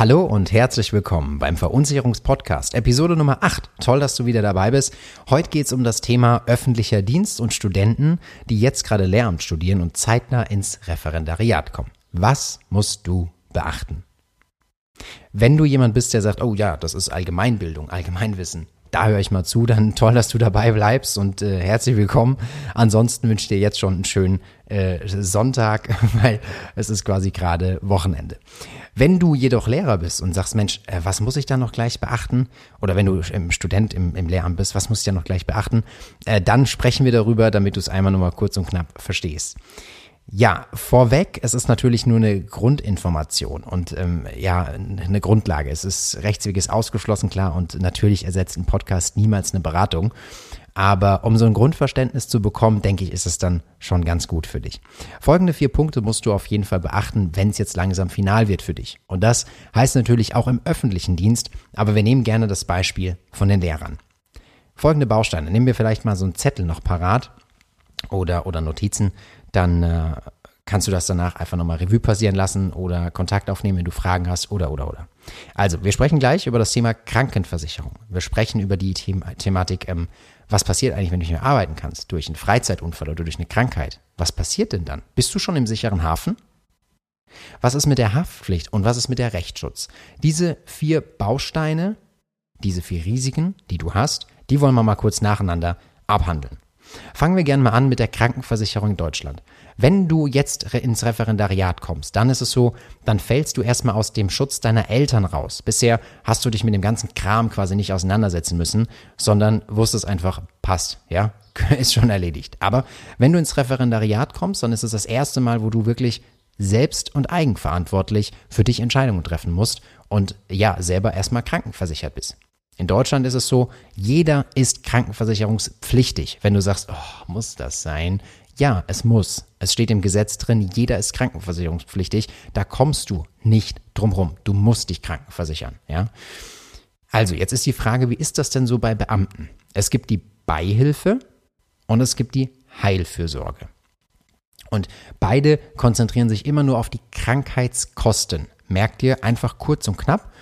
Hallo und herzlich willkommen beim Verunsicherungspodcast, Episode Nummer 8. Toll, dass du wieder dabei bist. Heute geht es um das Thema öffentlicher Dienst und Studenten, die jetzt gerade Lehramt studieren und zeitnah ins Referendariat kommen. Was musst du beachten? Wenn du jemand bist, der sagt, oh ja, das ist Allgemeinbildung, Allgemeinwissen, da höre ich mal zu, dann toll, dass du dabei bleibst und äh, herzlich willkommen. Ansonsten wünsche ich dir jetzt schon einen schönen äh, Sonntag, weil es ist quasi gerade Wochenende. Wenn du jedoch Lehrer bist und sagst, Mensch, äh, was muss ich da noch gleich beachten? Oder wenn du im Student im, im Lehramt bist, was muss ich da noch gleich beachten? Äh, dann sprechen wir darüber, damit du es einmal nur mal kurz und knapp verstehst. Ja, vorweg, es ist natürlich nur eine Grundinformation und ähm, ja, eine Grundlage. Es ist Rechtsweg ausgeschlossen, klar, und natürlich ersetzt ein Podcast niemals eine Beratung. Aber um so ein Grundverständnis zu bekommen, denke ich, ist es dann schon ganz gut für dich. Folgende vier Punkte musst du auf jeden Fall beachten, wenn es jetzt langsam final wird für dich. Und das heißt natürlich auch im öffentlichen Dienst, aber wir nehmen gerne das Beispiel von den Lehrern. Folgende Bausteine. Nehmen wir vielleicht mal so einen Zettel noch parat oder, oder Notizen dann äh, kannst du das danach einfach nochmal Revue passieren lassen oder Kontakt aufnehmen, wenn du Fragen hast oder, oder, oder. Also, wir sprechen gleich über das Thema Krankenversicherung. Wir sprechen über die The Thematik, ähm, was passiert eigentlich, wenn du nicht mehr arbeiten kannst, durch einen Freizeitunfall oder durch eine Krankheit. Was passiert denn dann? Bist du schon im sicheren Hafen? Was ist mit der Haftpflicht und was ist mit der Rechtsschutz? Diese vier Bausteine, diese vier Risiken, die du hast, die wollen wir mal kurz nacheinander abhandeln. Fangen wir gerne mal an mit der Krankenversicherung in Deutschland. Wenn du jetzt ins Referendariat kommst, dann ist es so, dann fällst du erstmal aus dem Schutz deiner Eltern raus. Bisher hast du dich mit dem ganzen Kram quasi nicht auseinandersetzen müssen, sondern wusstest einfach, passt, ja, ist schon erledigt. Aber wenn du ins Referendariat kommst, dann ist es das erste Mal, wo du wirklich selbst und eigenverantwortlich für dich Entscheidungen treffen musst und ja, selber erstmal krankenversichert bist. In Deutschland ist es so, jeder ist krankenversicherungspflichtig. Wenn du sagst, oh, muss das sein? Ja, es muss. Es steht im Gesetz drin, jeder ist krankenversicherungspflichtig. Da kommst du nicht drum rum. Du musst dich krankenversichern, ja? Also, jetzt ist die Frage, wie ist das denn so bei Beamten? Es gibt die Beihilfe und es gibt die Heilfürsorge. Und beide konzentrieren sich immer nur auf die Krankheitskosten. Merkt ihr einfach kurz und knapp.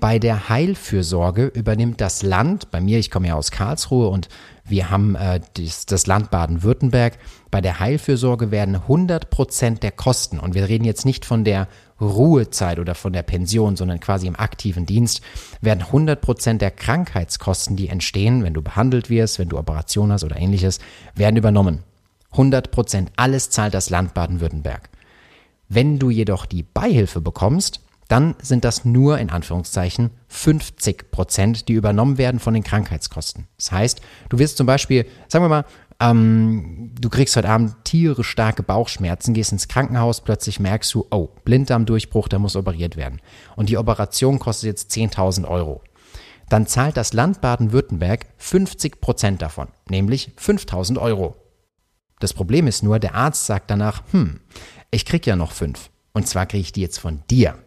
Bei der Heilfürsorge übernimmt das Land, bei mir, ich komme ja aus Karlsruhe und wir haben äh, das, das Land Baden-Württemberg, bei der Heilfürsorge werden 100 Prozent der Kosten, und wir reden jetzt nicht von der Ruhezeit oder von der Pension, sondern quasi im aktiven Dienst, werden 100 Prozent der Krankheitskosten, die entstehen, wenn du behandelt wirst, wenn du Operation hast oder ähnliches, werden übernommen. 100 Prozent, alles zahlt das Land Baden-Württemberg. Wenn du jedoch die Beihilfe bekommst, dann sind das nur in Anführungszeichen 50 Prozent, die übernommen werden von den Krankheitskosten. Das heißt, du wirst zum Beispiel, sagen wir mal, ähm, du kriegst heute Abend tierisch starke Bauchschmerzen, gehst ins Krankenhaus, plötzlich merkst du, oh, Blinddarmdurchbruch, der muss operiert werden. Und die Operation kostet jetzt 10.000 Euro. Dann zahlt das Land Baden-Württemberg 50 Prozent davon, nämlich 5.000 Euro. Das Problem ist nur, der Arzt sagt danach, hm, ich krieg ja noch fünf. Und zwar kriege ich die jetzt von dir.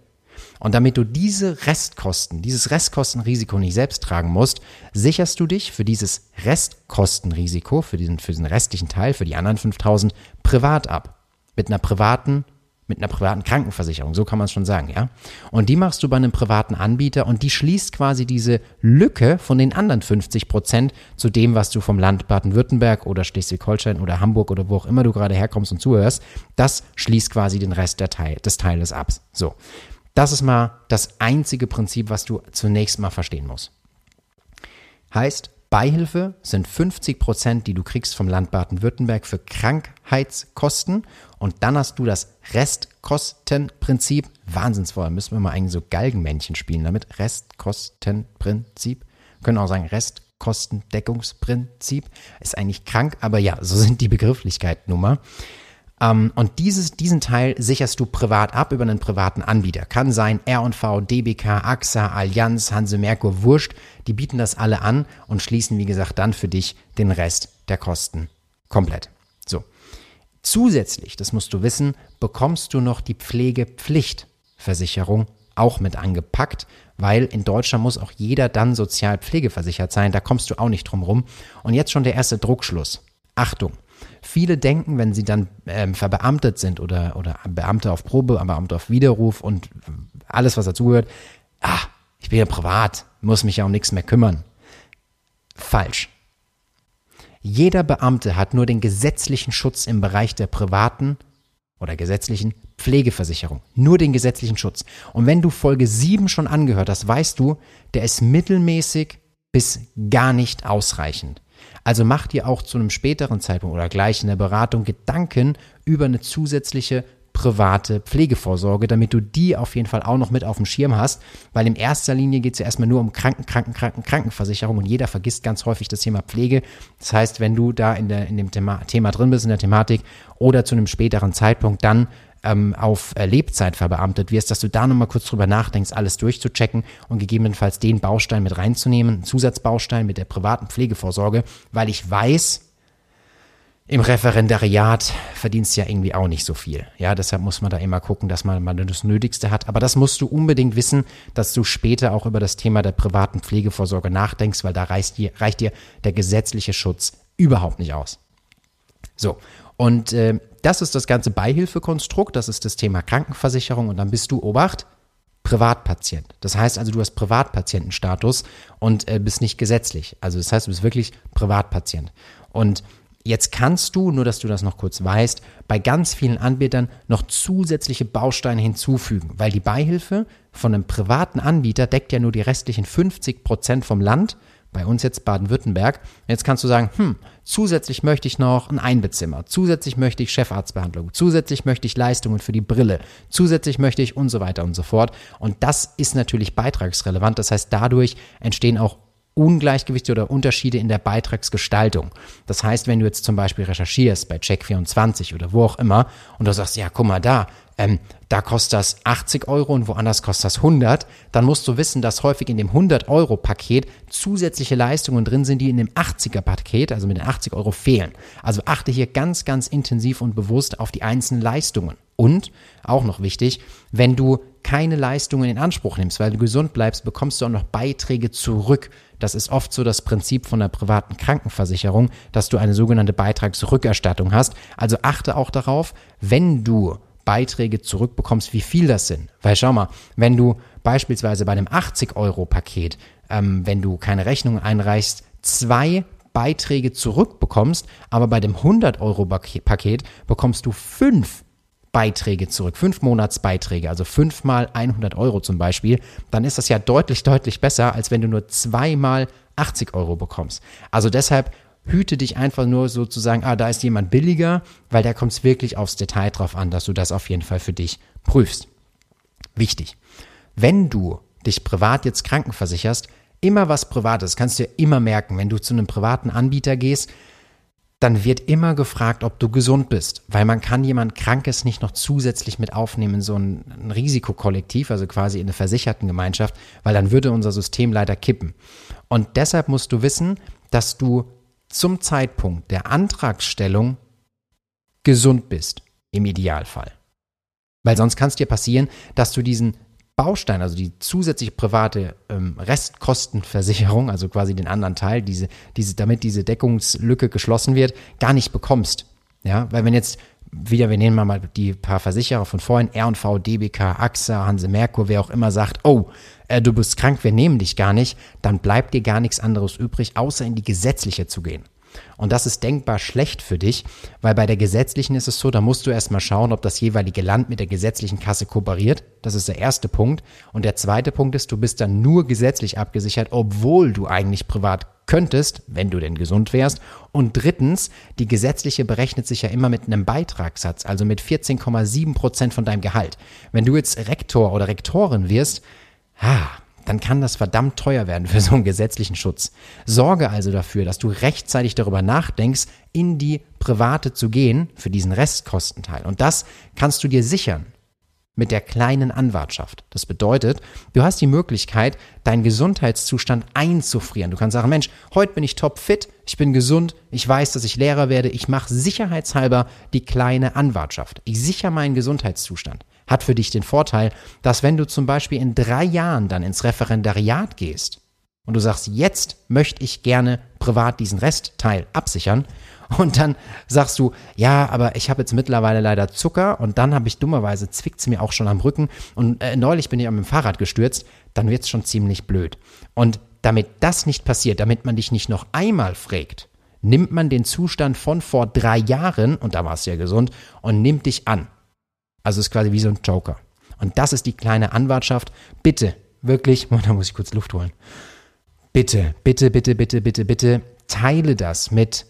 Und damit du diese Restkosten, dieses Restkostenrisiko nicht selbst tragen musst, sicherst du dich für dieses Restkostenrisiko, für diesen, für diesen restlichen Teil, für die anderen 5000 privat ab. Mit einer privaten mit einer privaten Krankenversicherung, so kann man es schon sagen, ja. Und die machst du bei einem privaten Anbieter und die schließt quasi diese Lücke von den anderen 50 Prozent zu dem, was du vom Land Baden-Württemberg oder Schleswig-Holstein oder Hamburg oder wo auch immer du gerade herkommst und zuhörst. Das schließt quasi den Rest Teil, des Teiles ab. So. Das ist mal das einzige Prinzip, was du zunächst mal verstehen musst. Heißt, Beihilfe sind 50 Prozent, die du kriegst vom Land Baden-Württemberg für Krankheitskosten. Und dann hast du das Restkostenprinzip. Wahnsinnsvoll. Müssen wir mal eigentlich so Galgenmännchen spielen damit. Restkostenprinzip. Können auch sagen Restkostendeckungsprinzip. Ist eigentlich krank, aber ja, so sind die Begrifflichkeiten nun mal. Ähm, und dieses, diesen Teil sicherst du privat ab über einen privaten Anbieter. Kann sein R&V, DBK, AXA, Allianz, Hanse Merkur, Wurscht. Die bieten das alle an und schließen, wie gesagt, dann für dich den Rest der Kosten komplett. So. Zusätzlich, das musst du wissen, bekommst du noch die Pflegepflichtversicherung auch mit angepackt, weil in Deutschland muss auch jeder dann sozial pflegeversichert sein. Da kommst du auch nicht drum rum. Und jetzt schon der erste Druckschluss. Achtung, Viele denken, wenn sie dann ähm, verbeamtet sind oder, oder Beamte auf Probe, Beamte auf Widerruf und alles, was dazugehört. Ah, ich bin ja privat, muss mich ja um nichts mehr kümmern. Falsch. Jeder Beamte hat nur den gesetzlichen Schutz im Bereich der privaten oder gesetzlichen Pflegeversicherung. Nur den gesetzlichen Schutz. Und wenn du Folge 7 schon angehört hast, weißt du, der ist mittelmäßig bis gar nicht ausreichend. Also mach dir auch zu einem späteren Zeitpunkt oder gleich in der Beratung Gedanken über eine zusätzliche private Pflegevorsorge, damit du die auf jeden Fall auch noch mit auf dem Schirm hast, weil in erster Linie geht es ja erstmal nur um Kranken, Kranken, Kranken, Krankenversicherung und jeder vergisst ganz häufig das Thema Pflege. Das heißt, wenn du da in, der, in dem Thema, Thema drin bist, in der Thematik oder zu einem späteren Zeitpunkt dann ähm, auf äh, Lebzeit verbeamtet wirst, dass du da nochmal kurz drüber nachdenkst, alles durchzuchecken und gegebenenfalls den Baustein mit reinzunehmen, einen Zusatzbaustein mit der privaten Pflegevorsorge, weil ich weiß, im Referendariat verdienst du ja irgendwie auch nicht so viel. Ja, deshalb muss man da immer gucken, dass man mal das Nötigste hat. Aber das musst du unbedingt wissen, dass du später auch über das Thema der privaten Pflegevorsorge nachdenkst, weil da reicht dir, reicht dir der gesetzliche Schutz überhaupt nicht aus. So, und äh, das ist das ganze Beihilfekonstrukt, das ist das Thema Krankenversicherung und dann bist du, Obacht, Privatpatient. Das heißt also, du hast Privatpatientenstatus und äh, bist nicht gesetzlich. Also das heißt, du bist wirklich Privatpatient. Und Jetzt kannst du, nur dass du das noch kurz weißt, bei ganz vielen Anbietern noch zusätzliche Bausteine hinzufügen, weil die Beihilfe von einem privaten Anbieter deckt ja nur die restlichen 50 Prozent vom Land, bei uns jetzt Baden-Württemberg. Jetzt kannst du sagen, hm, zusätzlich möchte ich noch ein Einbezimmer, zusätzlich möchte ich Chefarztbehandlung, zusätzlich möchte ich Leistungen für die Brille, zusätzlich möchte ich und so weiter und so fort. Und das ist natürlich beitragsrelevant. Das heißt, dadurch entstehen auch Ungleichgewichte oder Unterschiede in der Beitragsgestaltung. Das heißt, wenn du jetzt zum Beispiel recherchierst bei Check24 oder wo auch immer und du sagst, ja, guck mal da, ähm, da kostet das 80 Euro und woanders kostet das 100, dann musst du wissen, dass häufig in dem 100-Euro-Paket zusätzliche Leistungen drin sind, die in dem 80er-Paket, also mit den 80 Euro, fehlen. Also achte hier ganz, ganz intensiv und bewusst auf die einzelnen Leistungen. Und, auch noch wichtig, wenn du keine Leistungen in Anspruch nimmst, weil du gesund bleibst, bekommst du auch noch Beiträge zurück das ist oft so das Prinzip von der privaten Krankenversicherung, dass du eine sogenannte Beitragsrückerstattung hast. Also achte auch darauf, wenn du Beiträge zurückbekommst, wie viel das sind. Weil schau mal, wenn du beispielsweise bei einem 80-Euro-Paket, ähm, wenn du keine Rechnung einreichst, zwei Beiträge zurückbekommst, aber bei dem 100-Euro-Paket bekommst du fünf Beiträge zurück, fünf Monatsbeiträge, also fünfmal 100 Euro zum Beispiel, dann ist das ja deutlich, deutlich besser, als wenn du nur zweimal 80 Euro bekommst. Also deshalb hüte dich einfach nur sozusagen, ah, da ist jemand billiger, weil da kommt es wirklich aufs Detail drauf an, dass du das auf jeden Fall für dich prüfst. Wichtig. Wenn du dich privat jetzt krankenversicherst, immer was Privates, kannst du dir immer merken, wenn du zu einem privaten Anbieter gehst, dann wird immer gefragt, ob du gesund bist, weil man kann jemand Krankes nicht noch zusätzlich mit aufnehmen, so ein, ein Risikokollektiv, also quasi in eine versicherten Gemeinschaft, weil dann würde unser System leider kippen. Und deshalb musst du wissen, dass du zum Zeitpunkt der Antragstellung gesund bist, im Idealfall. Weil sonst kann es dir passieren, dass du diesen Baustein, also die zusätzliche private ähm, Restkostenversicherung, also quasi den anderen Teil, diese, diese, damit diese Deckungslücke geschlossen wird, gar nicht bekommst. Ja, weil wenn jetzt wieder, wir nehmen mal die paar Versicherer von vorhin, R&V, DBK, AXA, Hanse Merkur, wer auch immer sagt, oh, äh, du bist krank, wir nehmen dich gar nicht, dann bleibt dir gar nichts anderes übrig, außer in die gesetzliche zu gehen. Und das ist denkbar schlecht für dich, weil bei der gesetzlichen ist es so, da musst du erstmal schauen, ob das jeweilige Land mit der gesetzlichen Kasse kooperiert. Das ist der erste Punkt. Und der zweite Punkt ist, du bist dann nur gesetzlich abgesichert, obwohl du eigentlich privat könntest, wenn du denn gesund wärst. Und drittens, die gesetzliche berechnet sich ja immer mit einem Beitragssatz, also mit 14,7 Prozent von deinem Gehalt. Wenn du jetzt Rektor oder Rektorin wirst, ha, dann kann das verdammt teuer werden für so einen gesetzlichen Schutz. Sorge also dafür, dass du rechtzeitig darüber nachdenkst, in die private zu gehen für diesen Restkostenteil. Und das kannst du dir sichern mit der kleinen Anwartschaft. Das bedeutet, du hast die Möglichkeit, deinen Gesundheitszustand einzufrieren. Du kannst sagen, Mensch, heute bin ich topfit, ich bin gesund, ich weiß, dass ich Lehrer werde, ich mache sicherheitshalber die kleine Anwartschaft. Ich sichere meinen Gesundheitszustand hat für dich den Vorteil, dass wenn du zum Beispiel in drei Jahren dann ins Referendariat gehst, und du sagst, jetzt möchte ich gerne privat diesen Restteil absichern und dann sagst du, ja, aber ich habe jetzt mittlerweile leider Zucker und dann habe ich dummerweise, zwickt mir auch schon am Rücken und äh, neulich bin ich am Fahrrad gestürzt, dann wird es schon ziemlich blöd. Und damit das nicht passiert, damit man dich nicht noch einmal fragt, nimmt man den Zustand von vor drei Jahren, und da warst du ja gesund, und nimmt dich an. Also ist quasi wie so ein Joker. Und das ist die kleine Anwartschaft. Bitte, wirklich, da muss ich kurz Luft holen. Bitte, bitte, bitte, bitte, bitte, bitte, teile das mit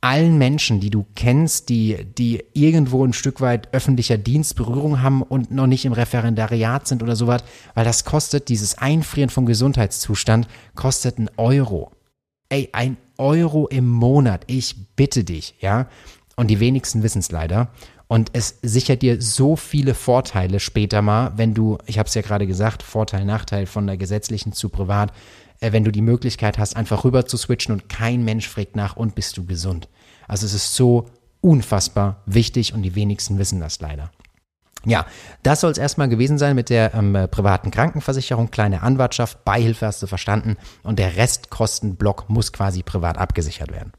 allen Menschen, die du kennst, die, die irgendwo ein Stück weit öffentlicher Dienstberührung haben und noch nicht im Referendariat sind oder sowas, weil das kostet, dieses Einfrieren vom Gesundheitszustand, kostet ein Euro. Ey, ein Euro im Monat, ich bitte dich, ja. Und die wenigsten wissen es leider. Und es sichert dir so viele Vorteile später mal, wenn du, ich habe es ja gerade gesagt, Vorteil, Nachteil von der gesetzlichen zu privat, äh, wenn du die Möglichkeit hast, einfach rüber zu switchen und kein Mensch fragt nach und bist du gesund. Also es ist so unfassbar wichtig und die wenigsten wissen das leider. Ja, das soll es erstmal gewesen sein mit der ähm, privaten Krankenversicherung. Kleine Anwartschaft, Beihilfe hast du verstanden und der Restkostenblock muss quasi privat abgesichert werden.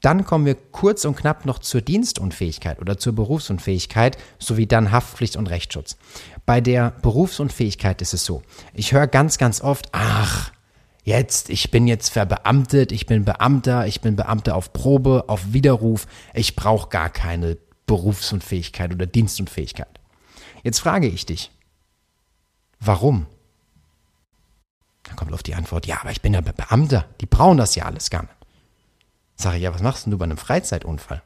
Dann kommen wir kurz und knapp noch zur Dienstunfähigkeit oder zur Berufsunfähigkeit sowie dann Haftpflicht und Rechtsschutz. Bei der Berufsunfähigkeit ist es so, ich höre ganz, ganz oft, ach, jetzt, ich bin jetzt verbeamtet, ich bin Beamter, ich bin Beamter auf Probe, auf Widerruf, ich brauche gar keine Berufsunfähigkeit oder Dienstunfähigkeit. Jetzt frage ich dich, warum? Dann kommt auf die Antwort, ja, aber ich bin ja Beamter, die brauchen das ja alles gar nicht. Sag ich, ja, was machst denn du bei einem Freizeitunfall?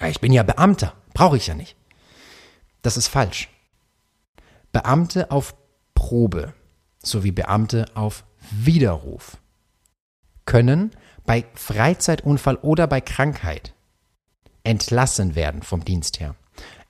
Ja, ich bin ja Beamter, brauche ich ja nicht. Das ist falsch. Beamte auf Probe sowie Beamte auf Widerruf können bei Freizeitunfall oder bei Krankheit entlassen werden vom Dienst her.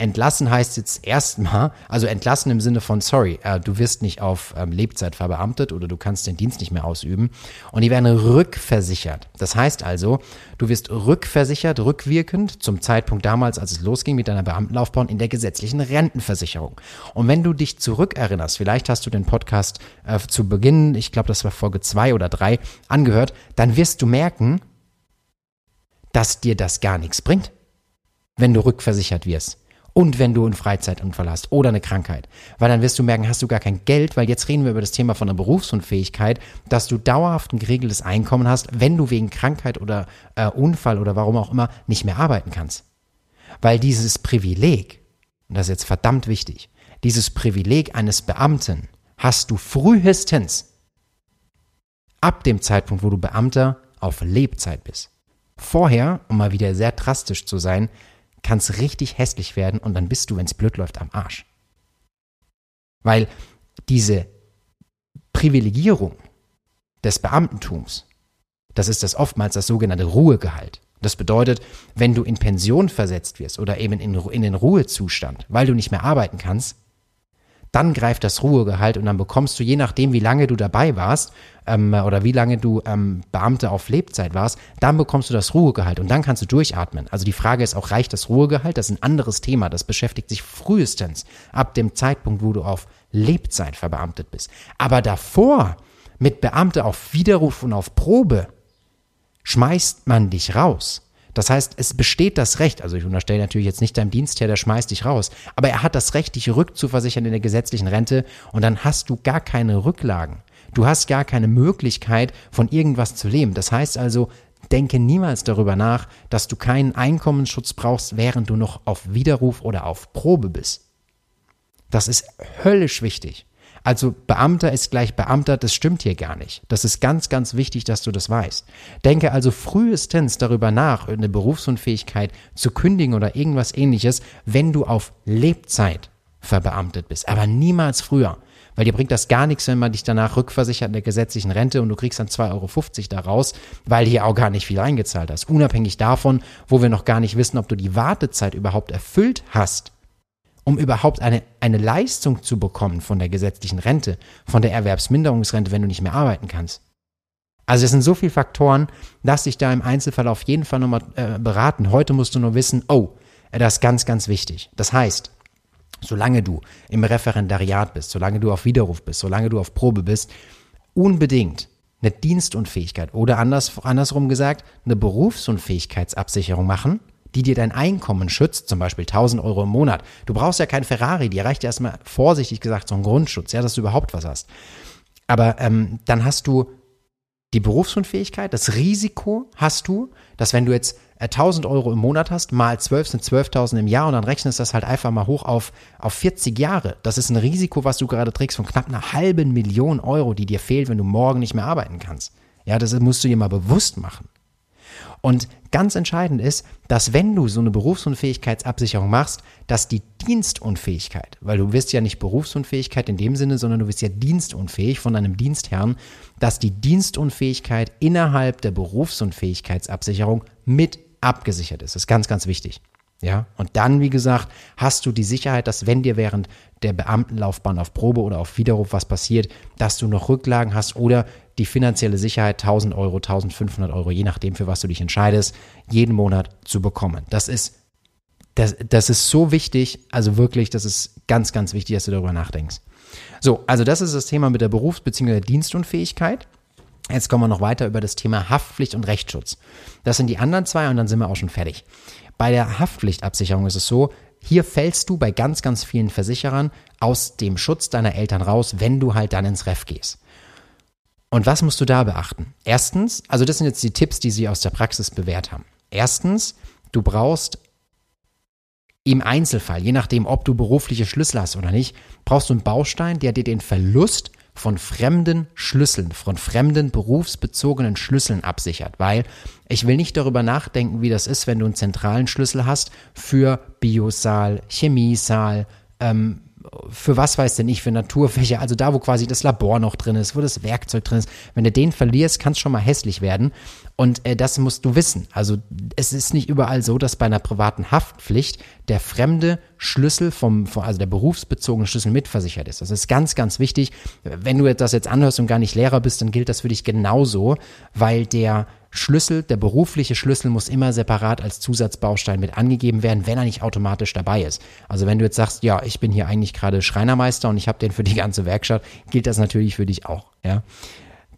Entlassen heißt jetzt erstmal, also entlassen im Sinne von, sorry, äh, du wirst nicht auf ähm, Lebzeit verbeamtet oder du kannst den Dienst nicht mehr ausüben. Und die werden rückversichert. Das heißt also, du wirst rückversichert, rückwirkend zum Zeitpunkt damals, als es losging mit deiner Beamtenlaufbahn in der gesetzlichen Rentenversicherung. Und wenn du dich zurückerinnerst, vielleicht hast du den Podcast äh, zu Beginn, ich glaube, das war Folge zwei oder drei, angehört, dann wirst du merken, dass dir das gar nichts bringt, wenn du rückversichert wirst und wenn du einen Freizeitunfall hast oder eine Krankheit. Weil dann wirst du merken, hast du gar kein Geld, weil jetzt reden wir über das Thema von der Berufsunfähigkeit, dass du dauerhaft ein geregeltes Einkommen hast, wenn du wegen Krankheit oder äh, Unfall oder warum auch immer nicht mehr arbeiten kannst. Weil dieses Privileg, und das ist jetzt verdammt wichtig, dieses Privileg eines Beamten hast du frühestens ab dem Zeitpunkt, wo du Beamter auf Lebzeit bist. Vorher, um mal wieder sehr drastisch zu sein, kann es richtig hässlich werden und dann bist du, wenn es blöd läuft, am Arsch. Weil diese Privilegierung des Beamtentums, das ist das oftmals das sogenannte Ruhegehalt. Das bedeutet, wenn du in Pension versetzt wirst oder eben in, in den Ruhezustand, weil du nicht mehr arbeiten kannst, dann greift das Ruhegehalt und dann bekommst du, je nachdem, wie lange du dabei warst ähm, oder wie lange du ähm, Beamte auf Lebzeit warst, dann bekommst du das Ruhegehalt und dann kannst du durchatmen. Also die Frage ist auch, reicht das Ruhegehalt? Das ist ein anderes Thema. Das beschäftigt sich frühestens ab dem Zeitpunkt, wo du auf Lebzeit verbeamtet bist. Aber davor, mit Beamte auf Widerruf und auf Probe, schmeißt man dich raus. Das heißt, es besteht das Recht, also ich unterstelle natürlich jetzt nicht deinem Dienstherr, der schmeißt dich raus, aber er hat das Recht, dich rückzuversichern in der gesetzlichen Rente und dann hast du gar keine Rücklagen. Du hast gar keine Möglichkeit, von irgendwas zu leben. Das heißt also, denke niemals darüber nach, dass du keinen Einkommensschutz brauchst, während du noch auf Widerruf oder auf Probe bist. Das ist höllisch wichtig. Also Beamter ist gleich Beamter, das stimmt hier gar nicht. Das ist ganz, ganz wichtig, dass du das weißt. Denke also frühestens darüber nach, eine Berufsunfähigkeit zu kündigen oder irgendwas ähnliches, wenn du auf Lebzeit verbeamtet bist, aber niemals früher. Weil dir bringt das gar nichts, wenn man dich danach rückversichert in der gesetzlichen Rente und du kriegst dann 2,50 Euro daraus, weil hier auch gar nicht viel eingezahlt hast. Unabhängig davon, wo wir noch gar nicht wissen, ob du die Wartezeit überhaupt erfüllt hast um überhaupt eine, eine Leistung zu bekommen von der gesetzlichen Rente, von der Erwerbsminderungsrente, wenn du nicht mehr arbeiten kannst. Also es sind so viele Faktoren, lass dich da im Einzelfall auf jeden Fall nochmal äh, beraten. Heute musst du nur wissen, oh, das ist ganz, ganz wichtig. Das heißt, solange du im Referendariat bist, solange du auf Widerruf bist, solange du auf Probe bist, unbedingt eine Dienstunfähigkeit oder anders, andersrum gesagt, eine Berufsunfähigkeitsabsicherung machen, die dir dein Einkommen schützt, zum Beispiel 1000 Euro im Monat. Du brauchst ja kein Ferrari, dir reicht erstmal vorsichtig gesagt so ein Grundschutz, ja, dass du überhaupt was hast. Aber ähm, dann hast du die Berufsunfähigkeit, das Risiko hast du, dass wenn du jetzt 1000 äh, Euro im Monat hast, mal 12 sind 12.000 im Jahr und dann rechnest das halt einfach mal hoch auf, auf 40 Jahre. Das ist ein Risiko, was du gerade trägst von knapp einer halben Million Euro, die dir fehlt, wenn du morgen nicht mehr arbeiten kannst. Ja, das musst du dir mal bewusst machen. Und ganz entscheidend ist, dass wenn du so eine Berufsunfähigkeitsabsicherung machst, dass die Dienstunfähigkeit, weil du wirst ja nicht Berufsunfähigkeit in dem Sinne, sondern du wirst ja dienstunfähig von deinem Dienstherrn, dass die Dienstunfähigkeit innerhalb der Berufsunfähigkeitsabsicherung mit abgesichert ist. Das ist ganz, ganz wichtig. Ja, und dann, wie gesagt, hast du die Sicherheit, dass wenn dir während der Beamtenlaufbahn auf Probe oder auf Widerruf was passiert, dass du noch Rücklagen hast oder die finanzielle Sicherheit 1000 Euro, 1500 Euro, je nachdem, für was du dich entscheidest, jeden Monat zu bekommen. Das ist, das, das ist so wichtig, also wirklich, das ist ganz, ganz wichtig, dass du darüber nachdenkst. So, also das ist das Thema mit der Berufs- bzw. Dienstunfähigkeit. Jetzt kommen wir noch weiter über das Thema Haftpflicht und Rechtsschutz. Das sind die anderen zwei und dann sind wir auch schon fertig. Bei der Haftpflichtabsicherung ist es so, hier fällst du bei ganz, ganz vielen Versicherern aus dem Schutz deiner Eltern raus, wenn du halt dann ins Ref gehst. Und was musst du da beachten? Erstens, also das sind jetzt die Tipps, die sie aus der Praxis bewährt haben. Erstens, du brauchst im Einzelfall, je nachdem, ob du berufliche Schlüssel hast oder nicht, brauchst du einen Baustein, der dir den Verlust von fremden Schlüsseln, von fremden berufsbezogenen Schlüsseln absichert, weil ich will nicht darüber nachdenken, wie das ist, wenn du einen zentralen Schlüssel hast für Biosaal, Chemiesaal, ähm, für was weiß denn ich, für Naturfächer, also da, wo quasi das Labor noch drin ist, wo das Werkzeug drin ist. Wenn du den verlierst, kann es schon mal hässlich werden. Und äh, das musst du wissen. Also es ist nicht überall so, dass bei einer privaten Haftpflicht der fremde Schlüssel vom, vom, also der berufsbezogene Schlüssel mitversichert ist. Das ist ganz, ganz wichtig. Wenn du das jetzt anhörst und gar nicht Lehrer bist, dann gilt das für dich genauso, weil der Schlüssel, der berufliche Schlüssel muss immer separat als Zusatzbaustein mit angegeben werden, wenn er nicht automatisch dabei ist. Also wenn du jetzt sagst, ja, ich bin hier eigentlich gerade Schreinermeister und ich habe den für die ganze Werkstatt, gilt das natürlich für dich auch. Ja.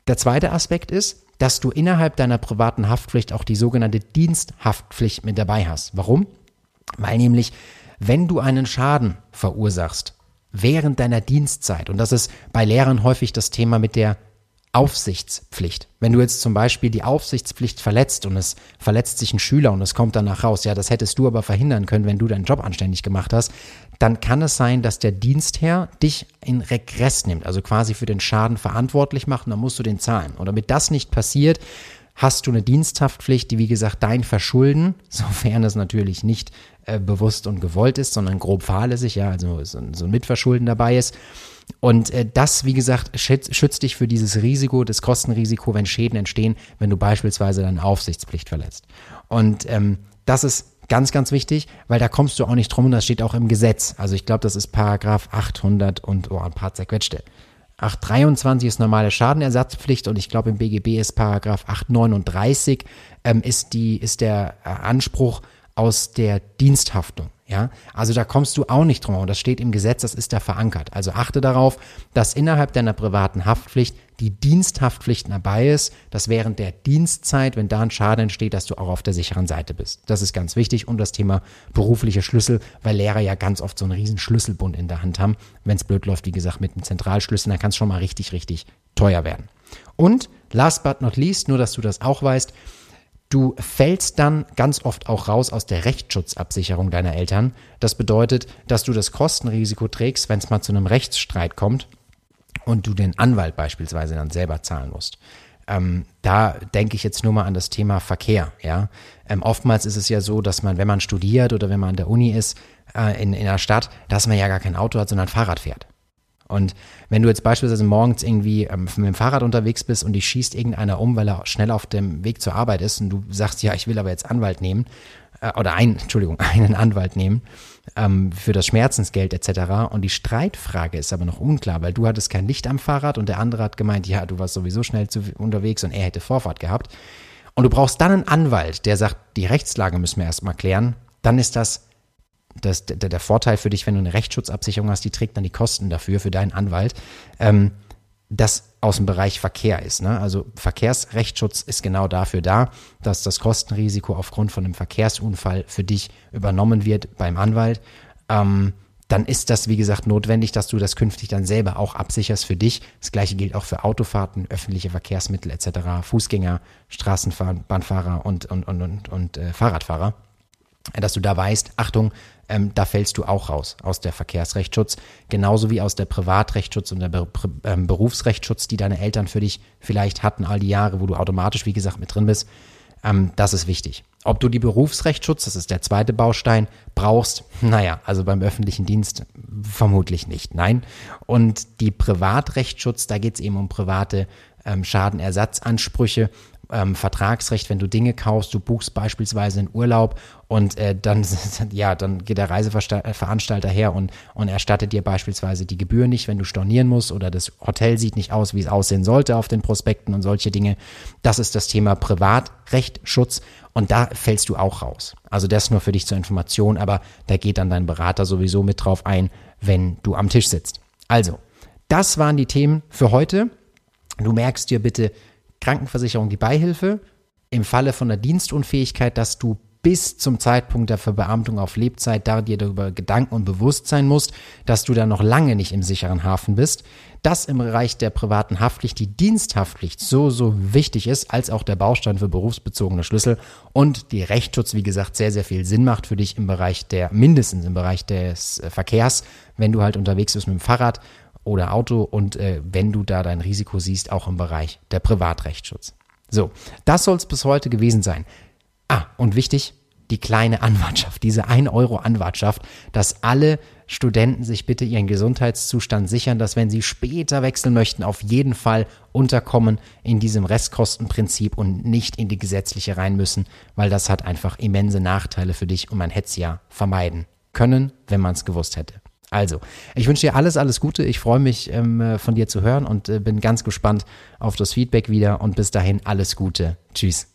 Der zweite Aspekt ist, dass du innerhalb deiner privaten Haftpflicht auch die sogenannte Diensthaftpflicht mit dabei hast. Warum? Weil nämlich, wenn du einen Schaden verursachst während deiner Dienstzeit, und das ist bei Lehrern häufig das Thema mit der Aufsichtspflicht. Wenn du jetzt zum Beispiel die Aufsichtspflicht verletzt und es verletzt sich ein Schüler und es kommt danach raus, ja, das hättest du aber verhindern können, wenn du deinen Job anständig gemacht hast, dann kann es sein, dass der Dienstherr dich in Regress nimmt, also quasi für den Schaden verantwortlich macht und dann musst du den zahlen. Und damit das nicht passiert, hast du eine Diensthaftpflicht, die wie gesagt dein Verschulden, sofern es natürlich nicht äh, bewusst und gewollt ist, sondern grob fahrlässig, ja, also so, so ein Mitverschulden dabei ist und äh, das, wie gesagt, schützt, schützt dich für dieses Risiko, das Kostenrisiko, wenn Schäden entstehen, wenn du beispielsweise deine Aufsichtspflicht verletzt. Und ähm, das ist ganz, ganz wichtig, weil da kommst du auch nicht drum und das steht auch im Gesetz. Also ich glaube, das ist Paragraph 800 und oh, ein paar zerquetschte. 823 ist normale Schadenersatzpflicht und ich glaube im BGB ist Paragraph 839 ähm, ist die ist der äh, Anspruch aus der Diensthaftung. Ja, also da kommst du auch nicht drum. Und das steht im Gesetz, das ist da verankert. Also achte darauf, dass innerhalb deiner privaten Haftpflicht die Diensthaftpflicht dabei ist, dass während der Dienstzeit, wenn da ein Schaden entsteht, dass du auch auf der sicheren Seite bist. Das ist ganz wichtig. Und das Thema berufliche Schlüssel, weil Lehrer ja ganz oft so einen riesen Schlüsselbund in der Hand haben. Wenn es blöd läuft, wie gesagt, mit einem Zentralschlüssel, dann kann es schon mal richtig, richtig teuer werden. Und last but not least, nur dass du das auch weißt, Du fällst dann ganz oft auch raus aus der Rechtsschutzabsicherung deiner Eltern. Das bedeutet, dass du das Kostenrisiko trägst, wenn es mal zu einem Rechtsstreit kommt und du den Anwalt beispielsweise dann selber zahlen musst. Ähm, da denke ich jetzt nur mal an das Thema Verkehr. Ja, ähm, oftmals ist es ja so, dass man, wenn man studiert oder wenn man an der Uni ist äh, in, in einer Stadt, dass man ja gar kein Auto hat, sondern Fahrrad fährt. Und wenn du jetzt beispielsweise morgens irgendwie ähm, mit dem Fahrrad unterwegs bist und dich schießt irgendeiner um, weil er schnell auf dem Weg zur Arbeit ist und du sagst, ja, ich will aber jetzt Anwalt nehmen, äh, oder ein, Entschuldigung, einen Anwalt nehmen ähm, für das Schmerzensgeld etc. Und die Streitfrage ist aber noch unklar, weil du hattest kein Licht am Fahrrad und der andere hat gemeint, ja, du warst sowieso schnell zu, unterwegs und er hätte Vorfahrt gehabt. Und du brauchst dann einen Anwalt, der sagt, die Rechtslage müssen wir erstmal klären. Dann ist das das, der, der Vorteil für dich, wenn du eine Rechtsschutzabsicherung hast, die trägt dann die Kosten dafür, für deinen Anwalt. Ähm, das aus dem Bereich Verkehr ist. Ne? Also Verkehrsrechtsschutz ist genau dafür da, dass das Kostenrisiko aufgrund von einem Verkehrsunfall für dich übernommen wird beim Anwalt. Ähm, dann ist das, wie gesagt, notwendig, dass du das künftig dann selber auch absicherst für dich. Das gleiche gilt auch für Autofahrten, öffentliche Verkehrsmittel etc., Fußgänger, Straßenbahnfahrer und, und, und, und, und äh, Fahrradfahrer. Dass du da weißt, Achtung, ähm, da fällst du auch raus aus der Verkehrsrechtsschutz, genauso wie aus der Privatrechtsschutz und der Be ähm, Berufsrechtsschutz, die deine Eltern für dich vielleicht hatten all die Jahre, wo du automatisch, wie gesagt, mit drin bist. Ähm, das ist wichtig. Ob du die Berufsrechtsschutz, das ist der zweite Baustein, brauchst, naja, also beim öffentlichen Dienst vermutlich nicht, nein. Und die Privatrechtsschutz, da geht es eben um private ähm, Schadenersatzansprüche ähm, Vertragsrecht, wenn du Dinge kaufst, du buchst beispielsweise in Urlaub und äh, dann, ja, dann geht der Reiseveranstalter her und, und erstattet dir beispielsweise die Gebühr nicht, wenn du stornieren musst oder das Hotel sieht nicht aus, wie es aussehen sollte auf den Prospekten und solche Dinge. Das ist das Thema Privatrechtschutz und da fällst du auch raus. Also das nur für dich zur Information, aber da geht dann dein Berater sowieso mit drauf ein, wenn du am Tisch sitzt. Also, das waren die Themen für heute. Du merkst dir bitte Krankenversicherung die Beihilfe. Im Falle von der Dienstunfähigkeit, dass du bis zum Zeitpunkt der Verbeamtung auf Lebzeit da dir darüber Gedanken und bewusst sein musst, dass du da noch lange nicht im sicheren Hafen bist, dass im Bereich der privaten Haftpflicht die Diensthaftpflicht so, so wichtig ist, als auch der Baustein für berufsbezogene Schlüssel. Und die Rechtsschutz, wie gesagt, sehr, sehr viel Sinn macht für dich im Bereich der, mindestens im Bereich des äh, Verkehrs, wenn du halt unterwegs bist mit dem Fahrrad oder Auto und äh, wenn du da dein Risiko siehst, auch im Bereich der Privatrechtsschutz. So, das soll es bis heute gewesen sein. Ah, und wichtig, die kleine Anwartschaft, diese 1 Euro Anwartschaft, dass alle Studenten sich bitte ihren Gesundheitszustand sichern, dass wenn sie später wechseln möchten, auf jeden Fall unterkommen in diesem Restkostenprinzip und nicht in die gesetzliche rein müssen, weil das hat einfach immense Nachteile für dich und man hätte es ja vermeiden können, wenn man es gewusst hätte. Also, ich wünsche dir alles, alles Gute. Ich freue mich, ähm, äh, von dir zu hören und äh, bin ganz gespannt auf das Feedback wieder. Und bis dahin alles Gute. Tschüss.